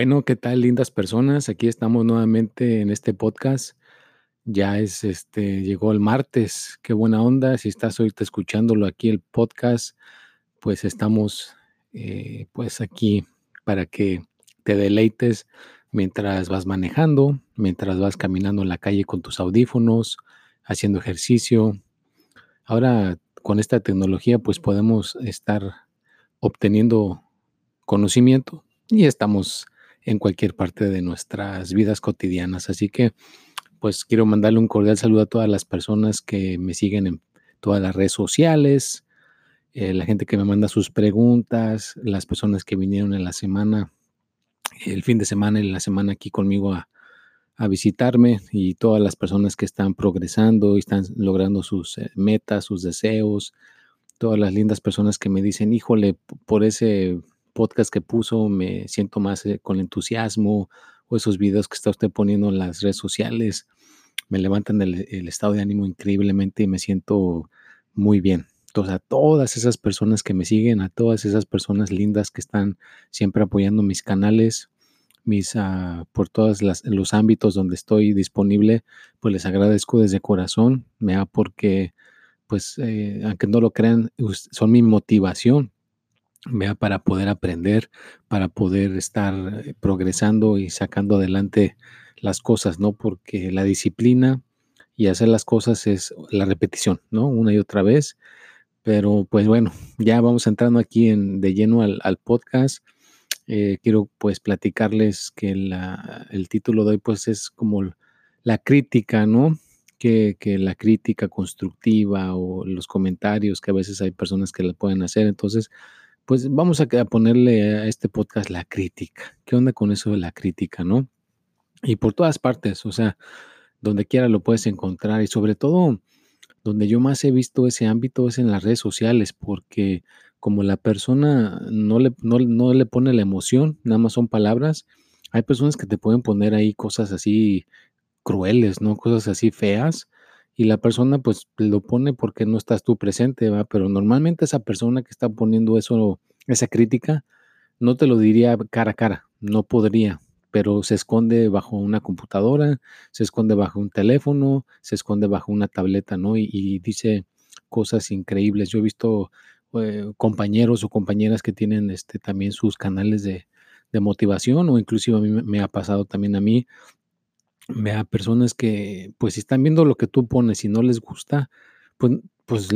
Bueno, ¿qué tal, lindas personas? Aquí estamos nuevamente en este podcast. Ya es este, llegó el martes. Qué buena onda. Si estás ahorita escuchándolo aquí, el podcast, pues estamos eh, pues aquí para que te deleites mientras vas manejando, mientras vas caminando en la calle con tus audífonos, haciendo ejercicio. Ahora con esta tecnología pues podemos estar obteniendo conocimiento y estamos en cualquier parte de nuestras vidas cotidianas. Así que, pues quiero mandarle un cordial saludo a todas las personas que me siguen en todas las redes sociales, eh, la gente que me manda sus preguntas, las personas que vinieron en la semana, el fin de semana y la semana aquí conmigo a, a visitarme y todas las personas que están progresando y están logrando sus eh, metas, sus deseos, todas las lindas personas que me dicen, híjole, por ese podcast que puso, me siento más eh, con entusiasmo o esos videos que está usted poniendo en las redes sociales, me levantan el, estado de ánimo increíblemente y me siento muy bien. Entonces, a todas esas personas que me siguen, a todas esas personas lindas que están siempre apoyando mis canales, mis, uh, por todos los ámbitos donde estoy disponible, pues les agradezco desde corazón, me da porque, pues, eh, aunque no lo crean, son mi motivación vea, para poder aprender, para poder estar eh, progresando y sacando adelante las cosas, ¿no? Porque la disciplina y hacer las cosas es la repetición, ¿no? Una y otra vez. Pero pues bueno, ya vamos entrando aquí en, de lleno al, podcast. Eh, quiero pues platicarles que el título de hoy pues es como la crítica, ¿no? Que, que, la crítica constructiva o los comentarios que a veces hay personas que le pueden hacer. Entonces, pues vamos a, ponerle a este podcast la crítica. ¿Qué onda con eso de la crítica, no? Y por todas partes, o sea, donde quiera lo puedes encontrar y sobre todo donde yo más he visto ese ámbito es en las redes sociales, porque como la persona no le, no, no le pone la emoción, nada más son palabras, hay personas que te pueden poner ahí cosas así crueles, ¿no? Cosas así feas y la persona pues lo pone porque no estás tú presente. Pero normalmente esa persona que está poniendo eso, esa crítica, no te lo diría cara a cara, no podría, pero se esconde bajo una computadora, se esconde bajo un teléfono, se esconde bajo una tableta, ¿no? Y, dice cosas increíbles. Yo he visto eh, compañeros o compañeras que tienen este, también sus canales de, de motivación o inclusive a mí me ha pasado también a mí Vea, personas que, pues, si están viendo lo que tú pones y no les gusta, pues pues,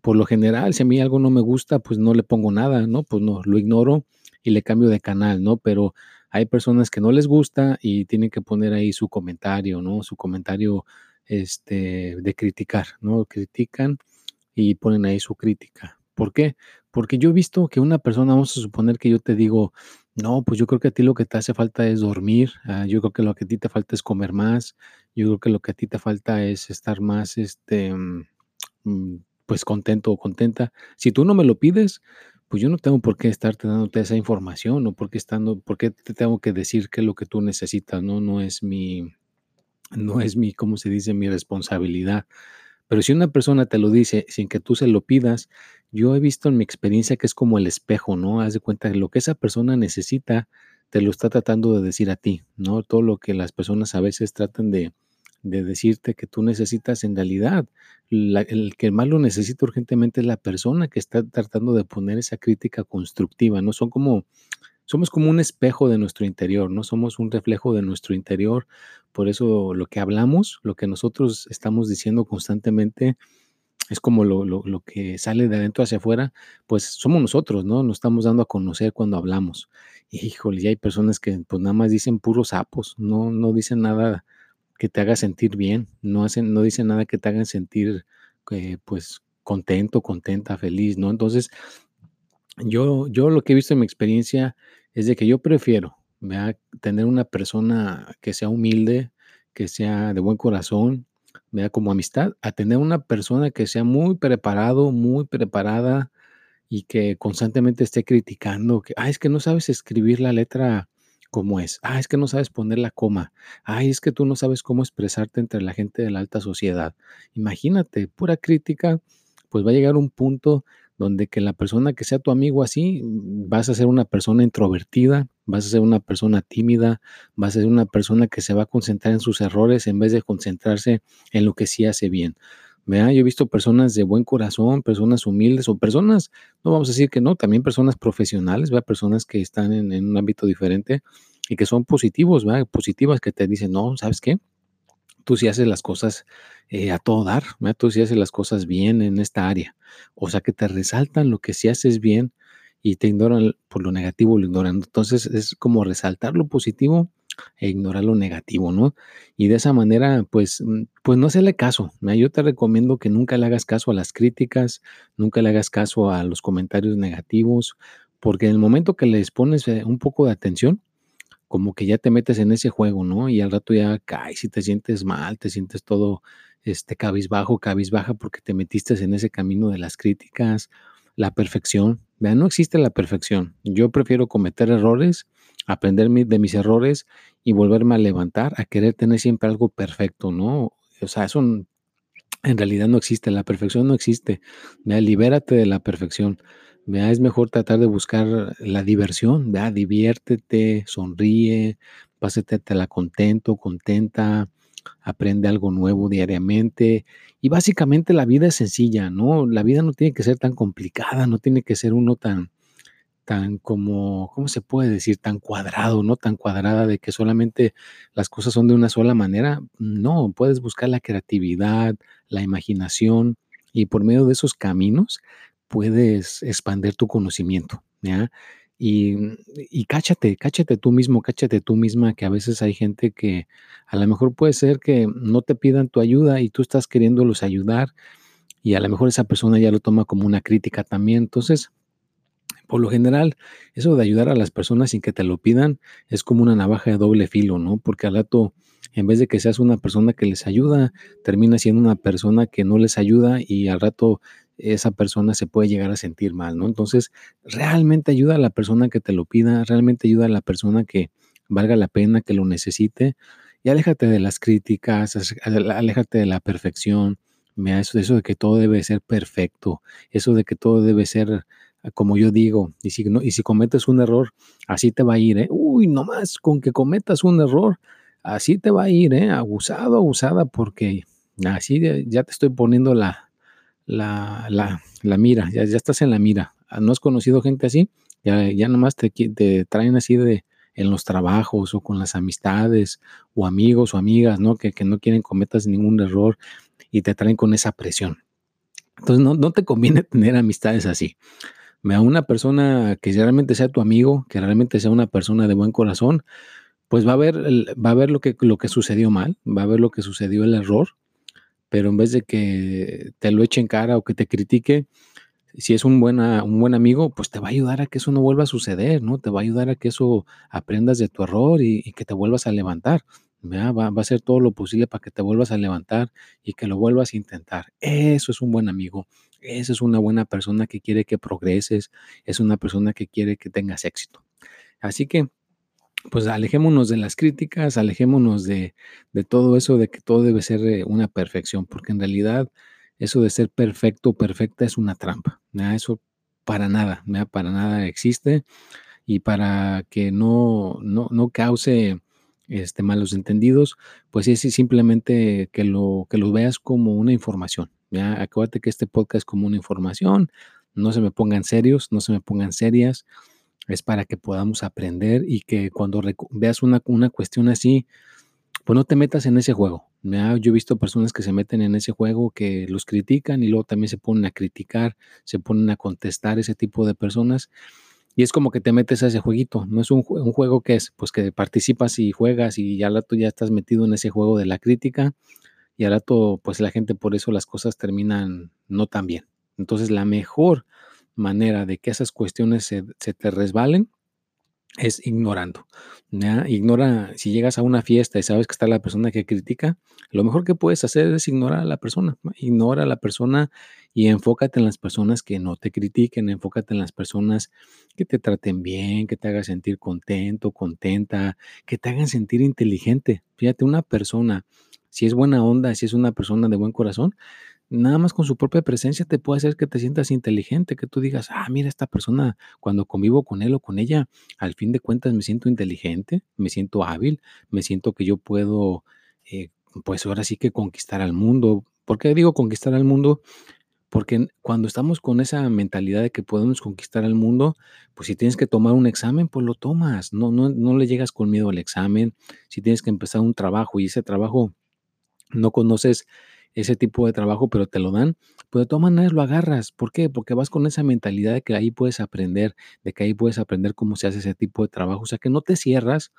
por lo general, si a mí algo no me gusta, pues, no le pongo nada, ¿no? Pues no, lo ignoro y le cambio de canal, ¿no? Pero hay personas que no les gusta y tienen que poner ahí su comentario, ¿no? Su comentario, este, de criticar, ¿no? Critican y ponen ahí su crítica. ¿Por qué? Porque yo he visto que una persona, vamos a suponer que yo te digo: no, pues yo creo que a ti lo que te hace falta es dormir, ah, yo creo que lo que a ti te falta es comer más, yo creo que lo que a ti te falta es estar más, este, mm, mm, pues contento o contenta. Si tú no me lo pides, pues yo no tengo por qué estarte dándote esa información o por qué estando, por qué te tengo que decir qué es lo que tú necesitas, ¿no? No es mi, no es mi, ¿cómo se dice? Mi responsabilidad. Pero si una persona te lo dice sin que tú se lo pidas, yo he visto en mi experiencia que es como el espejo, ¿no? Haz de cuenta que lo que esa persona necesita, te lo está tratando de decir a ti, ¿no? Todo lo que las personas a veces tratan de, decirte que tú necesitas en realidad. el que más lo necesita urgentemente es la persona que está tratando de poner esa crítica constructiva, ¿no? Son como, somos como un espejo de nuestro interior, ¿no? Somos un reflejo de nuestro interior. Por eso lo que hablamos, lo que nosotros estamos diciendo constantemente, es como lo, lo, que sale de adentro hacia afuera, pues somos nosotros, ¿no? Nos estamos dando a conocer cuando hablamos. Híjole, ya hay personas que pues nada más dicen puros sapos, no, no dicen nada que te haga sentir bien, no, hacen, no dicen nada que te hagan sentir eh, pues contento, contenta, feliz, ¿no? Entonces, yo, yo lo que he visto en mi experiencia es de que yo prefiero tener una persona que sea humilde, que sea de buen corazón, vea como amistad, a tener una persona que sea muy preparado, muy preparada y que constantemente esté criticando, que, ah, es que no sabes escribir la letra como es, ah, es que no sabes poner la coma, ay, es que tú no sabes cómo expresarte entre la gente de la alta sociedad. Imagínate, pura crítica, pues va a llegar un punto donde que la persona que sea tu amigo así, vas a ser una persona introvertida, vas a ser una persona tímida, vas a ser una persona que se va a concentrar en sus errores en vez de concentrarse en lo que sí hace bien. Yo he visto personas de buen corazón, personas humildes o personas, no vamos a decir que no, también personas profesionales, ¿verdad? personas que están en, en un ámbito diferente y que son positivos, ¿verdad? positivas que te dicen, no, ¿sabes qué? Tú sí haces las cosas eh, a todo dar, tú sí haces las cosas bien en esta área. O sea, que te resaltan lo que sí haces bien y te ignoran por lo negativo, lo ignoran. Entonces es como resaltar lo positivo e ignorar lo negativo, ¿no? Y de esa manera, pues, mm, pues no hacerle caso. Yo te recomiendo que nunca le hagas caso a las críticas, nunca le hagas caso a los comentarios negativos, porque en el momento que les pones eh, un poco de atención, como que ya te metes en ese juego, ¿no? Y al rato ya caes y te sientes mal, te sientes todo este cabizbajo, cabizbaja porque te metiste en ese camino de las críticas, la perfección. Vean, no existe la perfección. Yo prefiero cometer errores, aprender de mis errores y volverme a levantar, a querer tener siempre algo perfecto, ¿no? O sea, eso en realidad no existe, la perfección no existe. Vea, libérate de la perfección. Vea, es mejor tratar de buscar la diversión, vea, diviértete, sonríe, la contento, contenta, aprende algo nuevo diariamente. Y básicamente la vida es sencilla, ¿no? La vida no tiene que ser tan complicada, no tiene que ser uno tan, tan como, ¿cómo se puede decir? Tan cuadrado, ¿no? Tan cuadrada de que solamente las cosas son de una sola manera. No, puedes buscar la creatividad, la imaginación y por medio de esos caminos puedes expandir tu conocimiento, ¿ya? Y, y cáchate, cáchate tú mismo, cáchate tú misma, que a veces hay gente que a lo mejor puede ser que no te pidan tu ayuda y tú estás queriéndolos ayudar y a lo mejor esa persona ya lo toma como una crítica también. Entonces, por lo general, eso de ayudar a las personas sin que te lo pidan es como una navaja de doble filo, ¿no? Porque al rato, en vez de que seas una persona que les ayuda, termina siendo una persona que no les ayuda y al rato esa persona se puede llegar a sentir mal, ¿no? Entonces, realmente ayuda a la persona que te lo pida, realmente ayuda a la persona que valga la pena, que lo necesite, y aléjate de las críticas, aléjate de la perfección, mira, eso, eso de que todo debe ser perfecto, eso de que todo debe ser ah, como yo digo, y si, no, y si cometes un error, así te va a ir, ¿eh? Uy, nomás con que cometas un error, así te va a ir, ¿eh? Abusado, abusada, porque así ya te estoy poniendo la, la, la, mira, ya, ya, estás en la mira. Ah, ¿No has conocido gente así? Ya, ya nomás te, te traen así de en los trabajos o con las amistades o amigos o amigas, ¿no? Que, que no quieren cometas ningún error y te traen con esa presión. Entonces no, no te conviene tener amistades así. A una persona que realmente sea tu amigo, que realmente sea una persona de buen corazón, pues va a ver, va a ver lo, que, lo que sucedió mal, va a ver lo que sucedió el error pero en vez de que te lo eche en cara o que te critique, si es un, buena, un buen amigo, pues te va a ayudar a que eso no vuelva a suceder, ¿no? Te va a ayudar a que eso aprendas de tu error y, que te vuelvas a levantar. Va, va, a hacer todo lo posible para que te vuelvas a levantar y que lo vuelvas a intentar. Eso es un buen amigo. Eso es una buena persona que quiere que progreses. Es una persona que quiere que tengas éxito. Así que pues alejémonos de las críticas, alejémonos de, todo eso de que todo debe ser eh, una perfección, porque en realidad eso de ser perfecto, perfecta es una trampa. Eso para nada, para nada existe y para que no, no, no cause este, malos entendidos, pues es simplemente que lo, que lo veas como una información. ¿ya? Acuérdate que este podcast es como una información, no se me pongan serios, no se me pongan serias es para que podamos aprender y que cuando veas una, una cuestión así, pues no te metas en ese juego, Yo he visto personas que se meten en ese juego que los critican y luego también se ponen a criticar, se ponen a contestar ese tipo de personas. Y es como que te metes a ese jueguito. No es un, juego que es, pues que participas y juegas y ya tú ya estás metido en ese juego de la crítica y al rato, pues la gente por eso las cosas terminan no tan bien. Entonces, la mejor manera de que esas cuestiones se, te resbalen es ignorando. Ignora, si llegas a una fiesta y sabes que está la persona que critica, lo mejor que puedes hacer es ignorar a la persona. Ignora a la persona y enfócate en las personas que no te critiquen, enfócate en las personas que te traten bien, que te hagan sentir contento, contenta, que te hagan sentir inteligente. Fíjate, una persona, si es buena onda, si es una persona de buen corazón, nada más con su propia presencia te puede hacer que te sientas inteligente, que tú digas, ah, mira, esta persona, cuando convivo con él o con ella, al fin de cuentas me siento inteligente, me siento hábil, me siento que yo puedo, eh, pues ahora sí que conquistar al mundo. ¿Por qué digo conquistar al mundo? Porque cuando estamos con esa mentalidad de que podemos conquistar al mundo, pues si tienes que tomar un examen, pues lo tomas. No, no, no le llegas con miedo al examen. Si tienes que empezar un trabajo y ese trabajo no conoces ese tipo de trabajo, pero te lo dan, pues de todas maneras lo agarras. ¿Por qué? Porque vas con esa mentalidad de que ahí puedes aprender, de que ahí puedes aprender cómo se hace ese tipo de trabajo. O sea, que no te cierras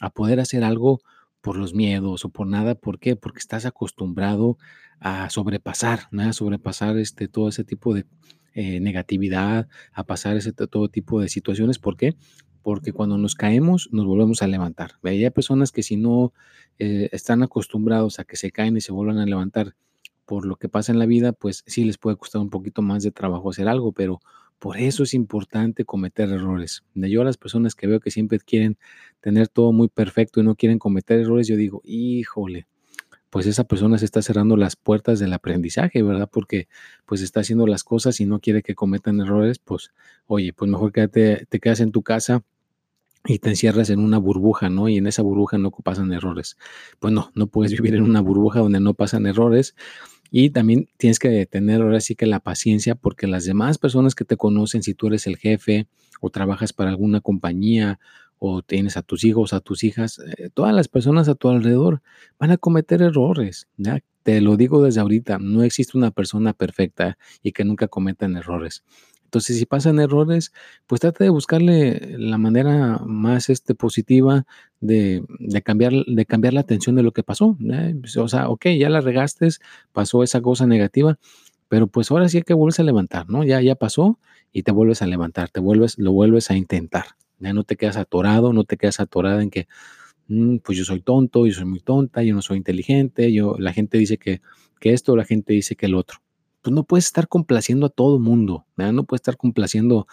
a poder hacer algo por los miedos o por nada. ¿Por qué? Porque estás acostumbrado a sobrepasar, ¿no? a sobrepasar este, todo ese tipo de eh, negatividad, a pasar ese todo tipo de situaciones. ¿Por qué? Porque cuando nos caemos, nos volvemos a levantar. Hay personas que si no eh, están acostumbrados a que se caen y se vuelvan a levantar por lo que pasa en la vida, pues sí les puede costar un poquito más de trabajo hacer algo, pero por eso es importante cometer errores. Yo a las personas que veo que siempre quieren tener todo muy perfecto y no quieren cometer errores, yo digo, híjole, pues esa persona se está cerrando las puertas del aprendizaje, ¿verdad? Porque pues está haciendo las cosas y no quiere que cometan errores, pues oye, pues mejor quédate, te quedas en tu casa y te encierras en una burbuja, ¿no? Y en esa burbuja no pasan errores. Pues no, no puedes vivir en una burbuja donde no pasan errores. Y también tienes que tener ahora sí que la paciencia porque las demás personas que te conocen, si tú eres el jefe o trabajas para alguna compañía o tienes a tus hijos, a tus hijas, eh, todas las personas a tu alrededor van a cometer errores. ¿ya? Te lo digo desde ahorita, no existe una persona perfecta y que nunca cometan errores. Entonces, si pasan errores, pues trata de buscarle la manera más este, positiva de, cambiar, de cambiar la atención de lo que pasó. Pues, o sea, ok, ya la regaste, pasó esa cosa negativa, pero pues ahora sí que volverse a levantar, ¿no? Ya, ya pasó y te vuelves a levantar, te vuelves, lo vuelves a intentar. Ya no te quedas atorado, no te quedas atorada en que, mm, pues yo soy tonto, yo soy muy tonta, yo no soy inteligente, yo, la gente dice que, que esto, la gente dice que el otro pues no puedes estar complaciendo a todo mundo, no puedes estar complaciendo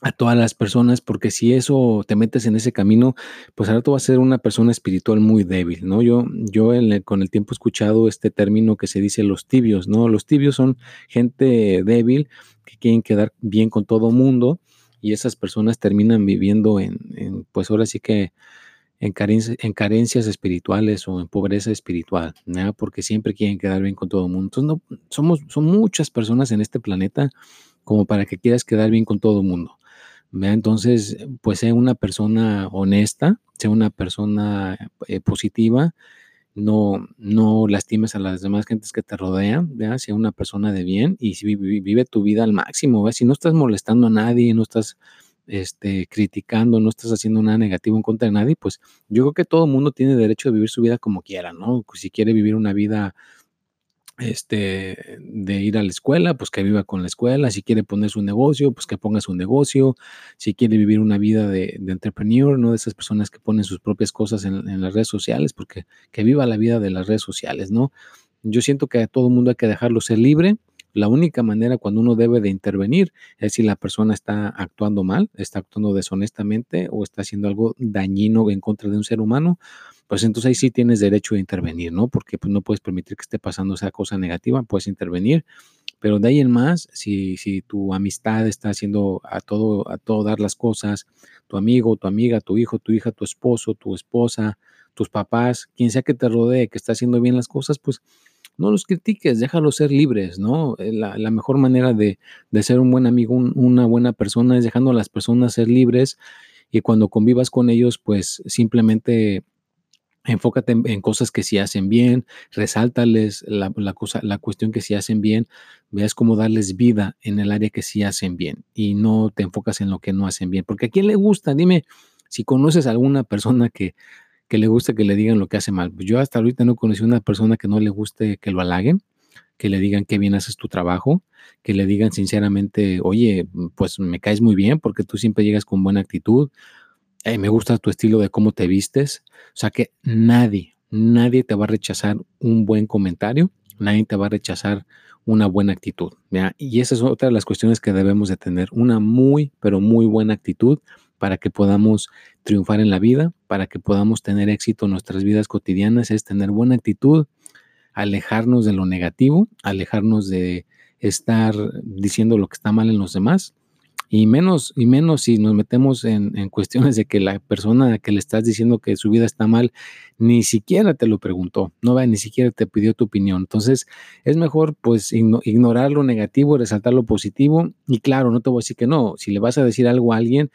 a todas las personas, porque si eso te metes en ese camino, pues ahora tú vas a ser una persona espiritual muy débil, ¿no? Yo, yo con el tiempo he escuchado este término que se dice los tibios, ¿no? Los tibios son gente débil que quieren quedar bien con todo mundo y esas personas terminan viviendo en, en pues ahora sí que en, carencias espirituales o en pobreza espiritual, porque siempre quieren quedar bien con todo el mundo. Entonces, no, somos, son muchas personas en este planeta como para que quieras quedar bien con todo el mundo. Entonces, pues sea una persona honesta, sea una persona eh, positiva, no, no lastimes a las demás gentes que te rodean, sea una persona de bien y vive, vive tu vida al máximo. Si no estás molestando a nadie, no estás este, criticando, no estás haciendo nada negativo en contra de nadie, pues yo creo que todo el mundo tiene derecho de vivir su vida como quiera, ¿no? Si quiere vivir una vida este, de ir a la escuela, pues que viva con la escuela, si quiere poner su negocio, pues que ponga su negocio, si quiere vivir una vida de, entrepreneur, ¿no? De esas personas que ponen sus propias cosas en, en, las redes sociales, porque que viva la vida de las redes sociales, ¿no? Yo siento que a todo el mundo hay que dejarlo ser libre, la única manera cuando uno debe de intervenir es si la persona está actuando mal, está actuando deshonestamente o está haciendo algo dañino en contra de un ser humano, pues entonces ahí sí tienes derecho a intervenir, ¿no? Porque pues no puedes permitir que esté pasando esa cosa negativa, puedes intervenir, pero de ahí en más, si, si tu amistad está haciendo a todo, a todo dar las cosas, tu amigo, tu amiga, tu hijo, tu hija, tu esposo, tu esposa, tus papás, quien sea que te rodee, que está haciendo bien las cosas, pues no los critiques, déjalos ser libres, ¿no? Eh, la, mejor manera de, ser un buen amigo, una buena persona es dejando a las personas ser libres y cuando convivas con ellos, pues simplemente Enfócate en, cosas que sí hacen bien, resáltales la, cosa, la cuestión que sí hacen bien, veas cómo darles vida en el área que sí hacen bien y no te enfocas en lo que no hacen bien. Porque a quién le gusta, dime si conoces a alguna persona que, que le gusta que le digan lo que hace mal. Yo hasta ahorita no conocí a una persona que no le guste que lo halaguen, que le digan qué bien haces tu trabajo, que le digan sinceramente, oye, pues me caes muy bien porque tú siempre llegas con buena actitud, me gusta tu estilo de cómo te vistes. O sea que nadie, nadie te va a rechazar un buen comentario, nadie te va a rechazar una buena actitud. Y esa es otra de las cuestiones que debemos de tener, una muy, pero muy buena actitud para que podamos triunfar en la vida, para que podamos tener éxito en nuestras vidas cotidianas, es tener buena actitud, alejarnos de lo negativo, alejarnos de estar diciendo lo que está mal en los demás y menos, y menos si nos metemos en, cuestiones de que la persona que le estás diciendo que su vida está mal, ni siquiera te lo preguntó, no va, ni siquiera te pidió tu opinión. Entonces, es mejor pues ignorar lo negativo, resaltar lo positivo. Y claro, no te voy a decir que no, si le vas a decir algo a alguien,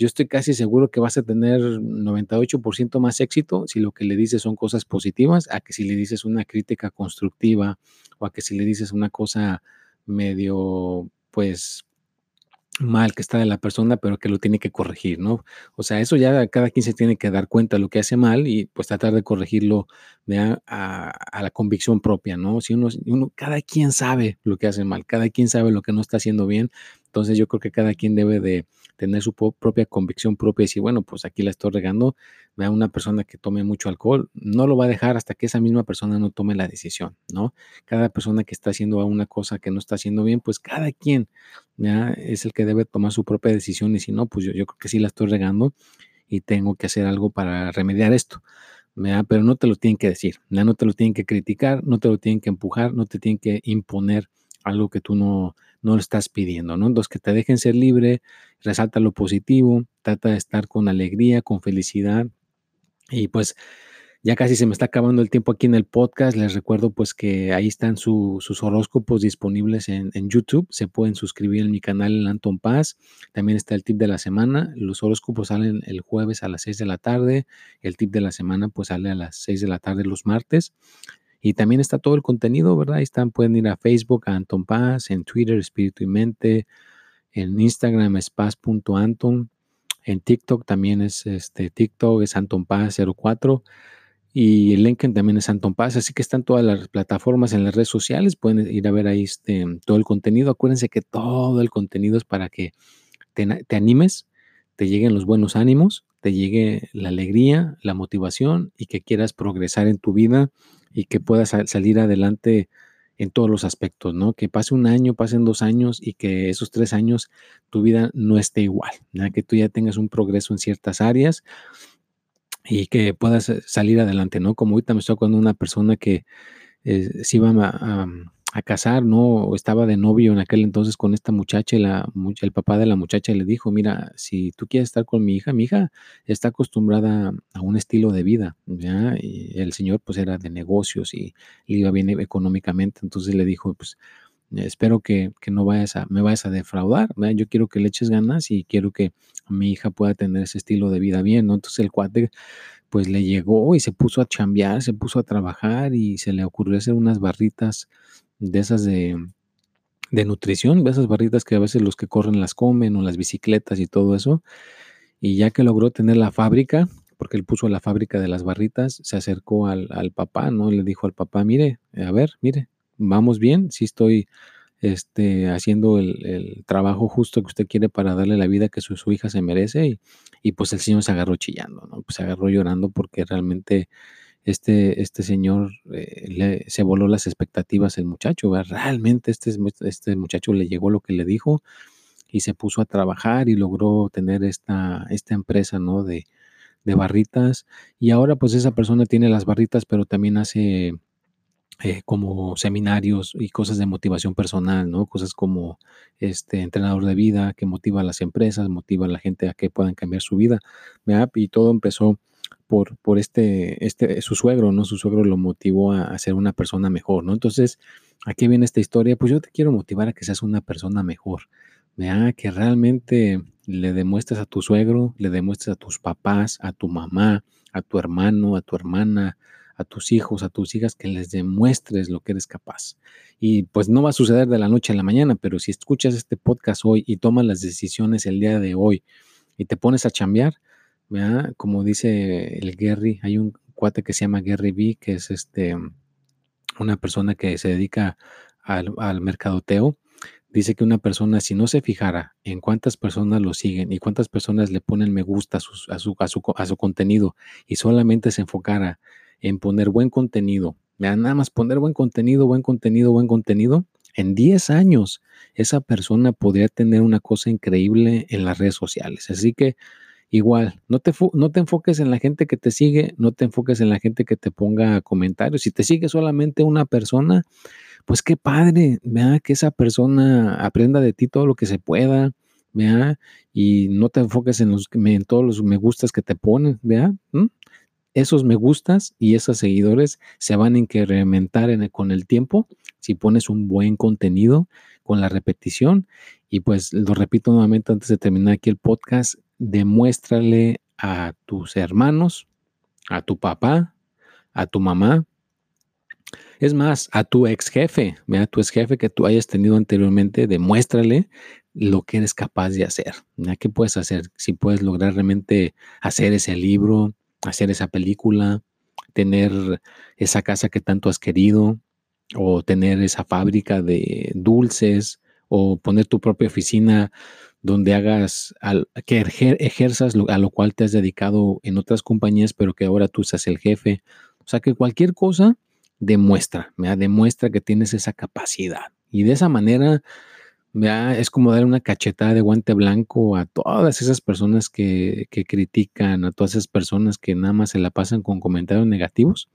yo estoy casi seguro que vas a tener 98% más éxito si lo que le dices son cosas positivas, a que si le dices una crítica constructiva o a que si le dices una cosa medio, pues, mal que está de la persona, pero que lo tiene que corregir, ¿no? O sea, eso ya cada quien se tiene que dar cuenta de lo que hace mal y pues tratar de corregirlo a, a, la convicción propia, ¿no? Si uno, uno, cada quien sabe lo que hace mal, cada quien sabe lo que no está haciendo bien, entonces yo creo que cada quien debe de tener su propia convicción propia y decir, bueno, pues aquí la estoy regando, vea una persona que tome mucho alcohol, no lo va a dejar hasta que esa misma persona no tome la decisión, ¿no? Cada persona que está haciendo una cosa que no está haciendo bien, pues cada quien es el que debe tomar su propia decisión y si no, pues yo, yo creo que sí la estoy regando y tengo que hacer algo para remediar esto. ¿ya? Pero no te lo tienen que decir, ¿ya? no te lo tienen que criticar, no te lo tienen que empujar, no te tienen que imponer algo que tú no, no lo estás pidiendo, ¿no? Entonces, que te dejen ser libre, resalta lo positivo, trata de estar con alegría, con felicidad. Y pues ya casi se me está acabando el tiempo aquí en el podcast. Les recuerdo pues que ahí están sus horóscopos disponibles en, YouTube. Se pueden suscribir en mi canal en Anton Paz. También está el tip de la semana. Los horóscopos salen el jueves a las 6 de la tarde. El tip de la semana pues sale a las 6 de la tarde los martes. Y también está todo el contenido, ¿verdad? Ahí están, pueden ir a Facebook, a Anton Paz, en Twitter, Espíritu y Mente, en Instagram es paz.anton, en TikTok también es este TikTok, es Anton Paz 04 y el LinkedIn también es Anton Paz, así que están todas las plataformas en las redes sociales, pueden ir a ver ahí este, todo el contenido. Acuérdense que todo el contenido es para que te, te animes, te lleguen los buenos ánimos, te llegue la alegría, la motivación y que quieras progresar en tu vida y que puedas salir adelante en todos los aspectos, ¿no? Que pase un año, pasen dos años y que esos tres años tu vida no esté igual, ¿no? que tú ya tengas un progreso en ciertas áreas y que puedas eh, salir adelante, ¿no? Como ahorita me estoy con una persona que eh, se iba a, a casar, ¿no? Estaba de novio en aquel entonces con esta muchacha y el papá de la muchacha le dijo, mira, si tú quieres estar con mi hija, mi hija está acostumbrada a un estilo de vida, ¿ya? Y el señor pues era de negocios y le iba bien económicamente, entonces le dijo, pues espero que, no vayas a, me vayas a defraudar, yo quiero que le eches ganas y quiero que mi hija pueda tener ese estilo de vida bien, ¿no? Entonces el cuate pues le llegó y se puso a chambear, se puso a trabajar y se le ocurrió hacer unas barritas de esas de, nutrición, de esas barritas que a veces los que corren las comen o las bicicletas y todo eso. Y ya que logró tener la fábrica, porque él puso la fábrica de las barritas, se acercó al, papá, ¿no? Le dijo al papá, mire, a ver, mire, vamos bien, sí estoy este, haciendo el, trabajo justo que usted quiere para darle la vida que su, su hija se merece. Y, y, pues el señor se agarró chillando, ¿no? Pues se agarró llorando porque realmente este, este señor eh, se voló las expectativas el muchacho, realmente este, este muchacho le llegó lo que le dijo y se puso a trabajar y logró tener esta, esta empresa, ¿no? De, de barritas y ahora pues esa persona tiene las barritas pero también hace eh, como seminarios y cosas de motivación personal, ¿no? Cosas como este entrenador de vida que motiva a las empresas, motiva a la gente a que puedan cambiar su vida, Y todo empezó por, por este, este, su suegro, ¿no? Su suegro lo motivó a, ser una persona mejor, ¿no? Entonces, aquí viene esta historia, pues yo te quiero motivar a que seas una persona mejor, vea que realmente le demuestres a tu suegro, le demuestres a tus papás, a tu mamá, a tu hermano, a tu hermana, a tus hijos, a tus hijas, que les demuestres lo que eres capaz. Y pues no va a suceder de la noche a la mañana, pero si escuchas este podcast hoy y tomas las decisiones el día de hoy y te pones a chambear, como dice el Gary, hay un cuate que se llama Gary B, que es este una persona que se dedica al, mercadoteo. Dice que una persona si no se fijara en cuántas personas lo siguen y cuántas personas le ponen me gusta a, su, a, su, contenido y solamente se enfocara en poner buen contenido, nada más poner buen contenido, buen contenido, buen contenido, en 10 años esa persona podría tener una cosa increíble en las redes sociales. Así que igual, no te, no te enfoques en la gente que te sigue, no te enfoques en la gente que te ponga comentarios. Si te sigue solamente una persona, pues qué padre, vea, que esa persona aprenda de ti todo lo que se pueda, vea, y no te enfoques en, los, en todos los me gustas que te ponen, vea. Esos me gustas y esos seguidores se van a incrementar con el tiempo si pones un buen contenido con la repetición. Y pues lo repito nuevamente antes de terminar aquí el podcast, demuéstrale a tus hermanos, a tu papá, a tu mamá, es más, a tu ex jefe, a tu ex jefe que tú hayas tenido anteriormente, demuéstrale lo que eres capaz de hacer. ¿Qué puedes hacer? Si puedes lograr realmente hacer ese libro, hacer esa película, tener esa casa que tanto has querido, o tener esa fábrica de dulces, o poner tu propia oficina donde hagas, que ejerzas a lo cual te has dedicado en otras compañías, pero que ahora tú seas el jefe. O sea, que cualquier cosa demuestra, me demuestra que tienes esa capacidad. Y de esa manera, es como dar una cachetada de guante blanco a todas esas personas que, critican, a todas esas personas que nada más se la pasan con comentarios negativos.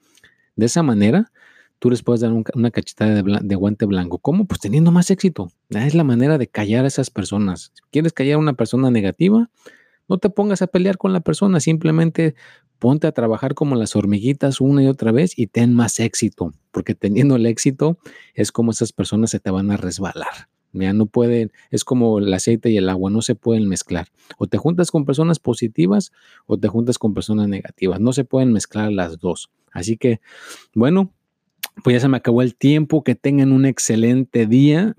De esa manera, tú les puedes dar una cachetada de, guante blanco. ¿Cómo? Pues teniendo más éxito. Es la manera de callar a esas personas. Si quieres callar a una persona negativa, no te pongas a pelear con la persona, simplemente ponte a trabajar como las hormiguitas una y otra vez y ten más éxito, porque teniendo el éxito es como esas personas se te van a resbalar. Ya no pueden, es como el aceite y el agua, no se pueden mezclar. O te juntas con personas positivas o te juntas con personas negativas. No se pueden mezclar las dos. Así que, bueno, pues ya se me acabó el tiempo. Que tengan un excelente día.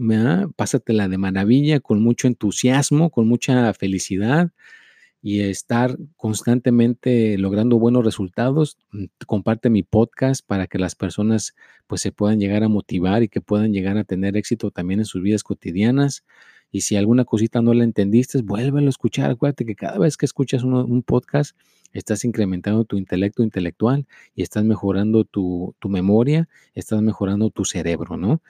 Pásatela de maravilla, con mucho entusiasmo, con mucha felicidad y estar constantemente logrando buenos resultados. Comparte mi podcast para que las personas pues se puedan llegar a motivar y que puedan llegar a tener éxito también en sus vidas cotidianas. Y si alguna cosita no la entendiste, vuélvelo a escuchar. Acuérdate que cada vez que escuchas un podcast, estás incrementando tu intelecto intelectual y estás mejorando tu, tu, memoria, estás mejorando tu cerebro, ¿no?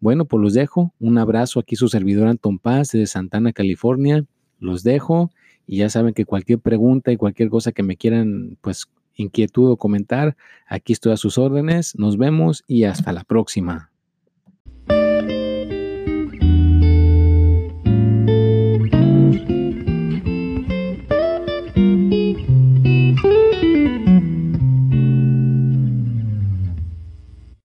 Bueno, pues los dejo. Un abrazo aquí su servidor Anton Paz de Santana, California. Los dejo y ya saben que cualquier pregunta y cualquier cosa que me quieran, pues, inquietud o comentar, aquí estoy a sus órdenes. Nos vemos y hasta la próxima.